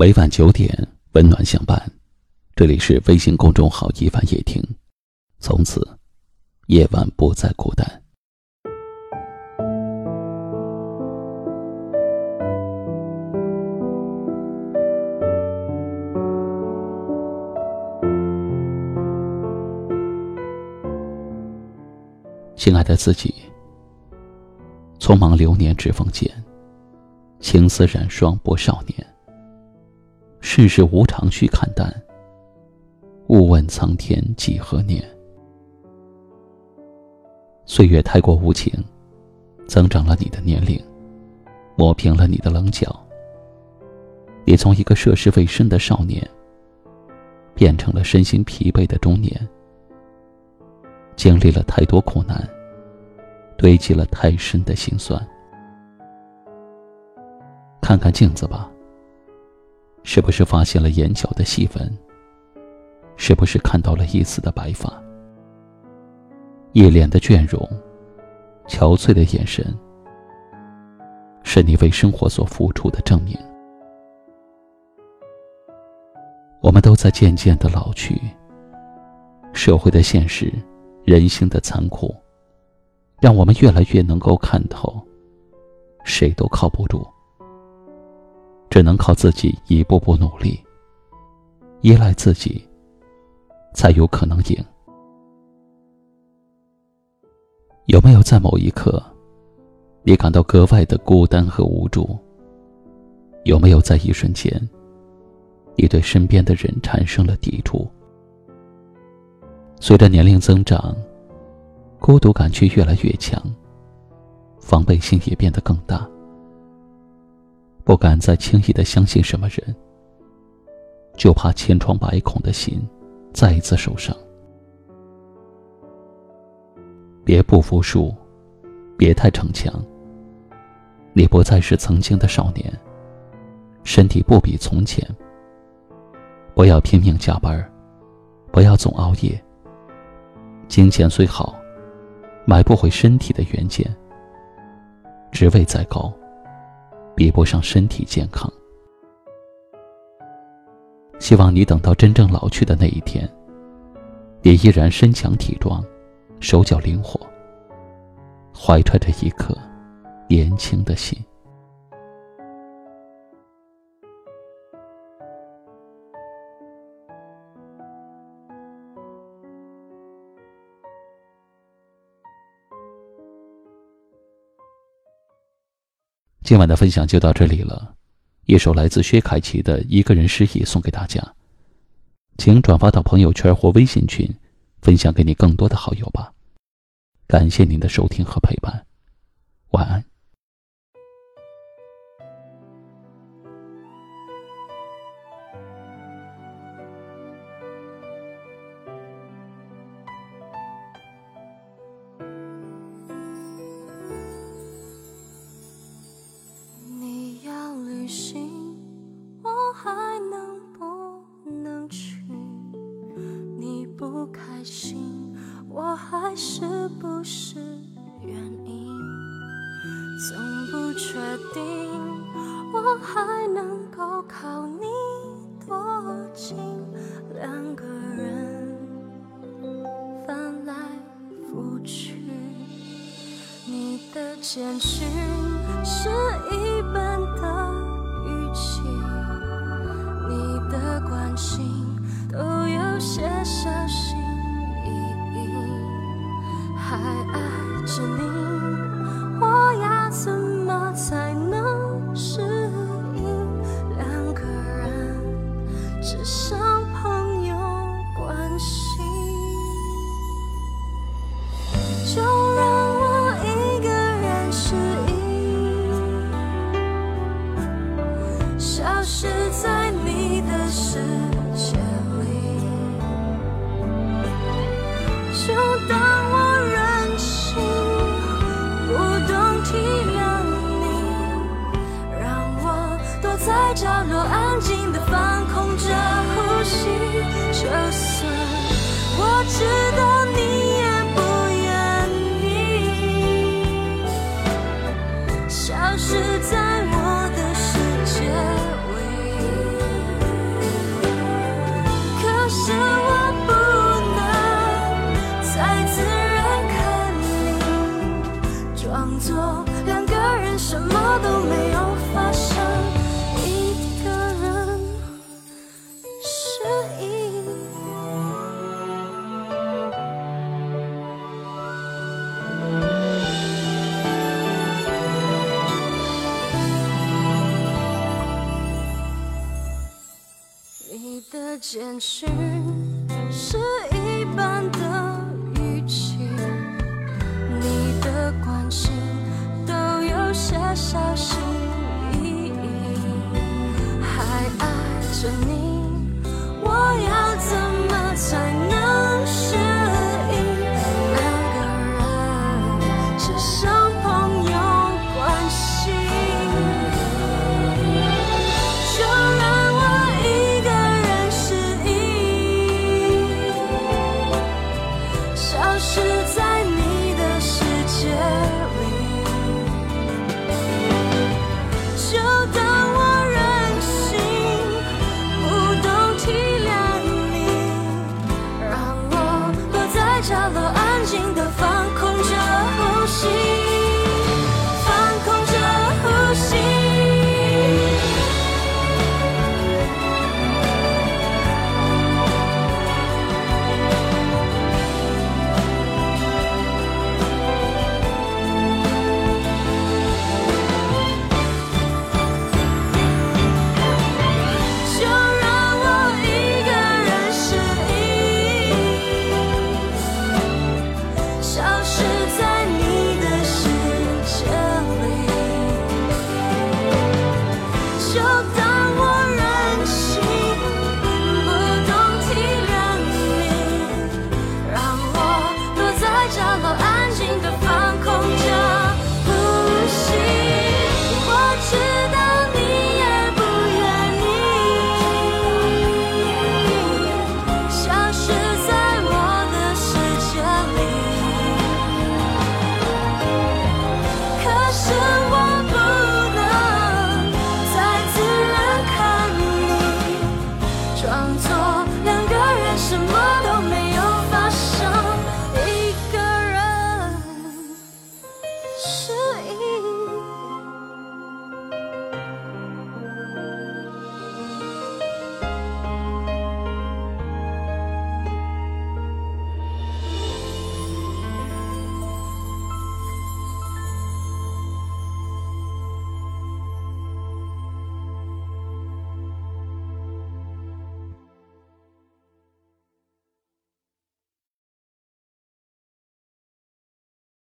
每晚九点，温暖相伴。这里是微信公众号“一晚夜听”，从此夜晚不再孤单。亲爱的自己，匆忙流年指缝间，情丝染霜不少年。世事无常去看淡，勿问苍天几何年。岁月太过无情，增长了你的年龄，磨平了你的棱角。你从一个涉世未深的少年，变成了身心疲惫的中年，经历了太多苦难，堆积了太深的心酸。看看镜子吧。是不是发现了眼角的细纹？是不是看到了一丝的白发？一脸的倦容，憔悴的眼神，是你为生活所付出的证明。我们都在渐渐的老去，社会的现实，人性的残酷，让我们越来越能够看透，谁都靠不住。只能靠自己一步步努力，依赖自己，才有可能赢。有没有在某一刻，你感到格外的孤单和无助？有没有在一瞬间，你对身边的人产生了抵触？随着年龄增长，孤独感却越来越强，防备心也变得更大。不敢再轻易的相信什么人，就怕千疮百孔的心再一次受伤。别不服输，别太逞强。你不再是曾经的少年，身体不比从前。不要拼命加班，不要总熬夜。金钱虽好，买不回身体的原件。职位再高。比不上身体健康。希望你等到真正老去的那一天，也依然身强体壮，手脚灵活，怀揣着一颗年轻的心。今晚的分享就到这里了，一首来自薛凯琪的一个人失忆送给大家，请转发到朋友圈或微信群，分享给你更多的好友吧。感谢您的收听和陪伴，晚安。不开心，我还是不是原因？总不确定，我还能够靠你多近？两个人翻来覆去，你的简讯是一本的语气，你的关心都有些小是你，我要怎么才能适应两个人只剩朋友关系？就让我一个人适应，消失在你的世界里，就当。角落坚持是一般的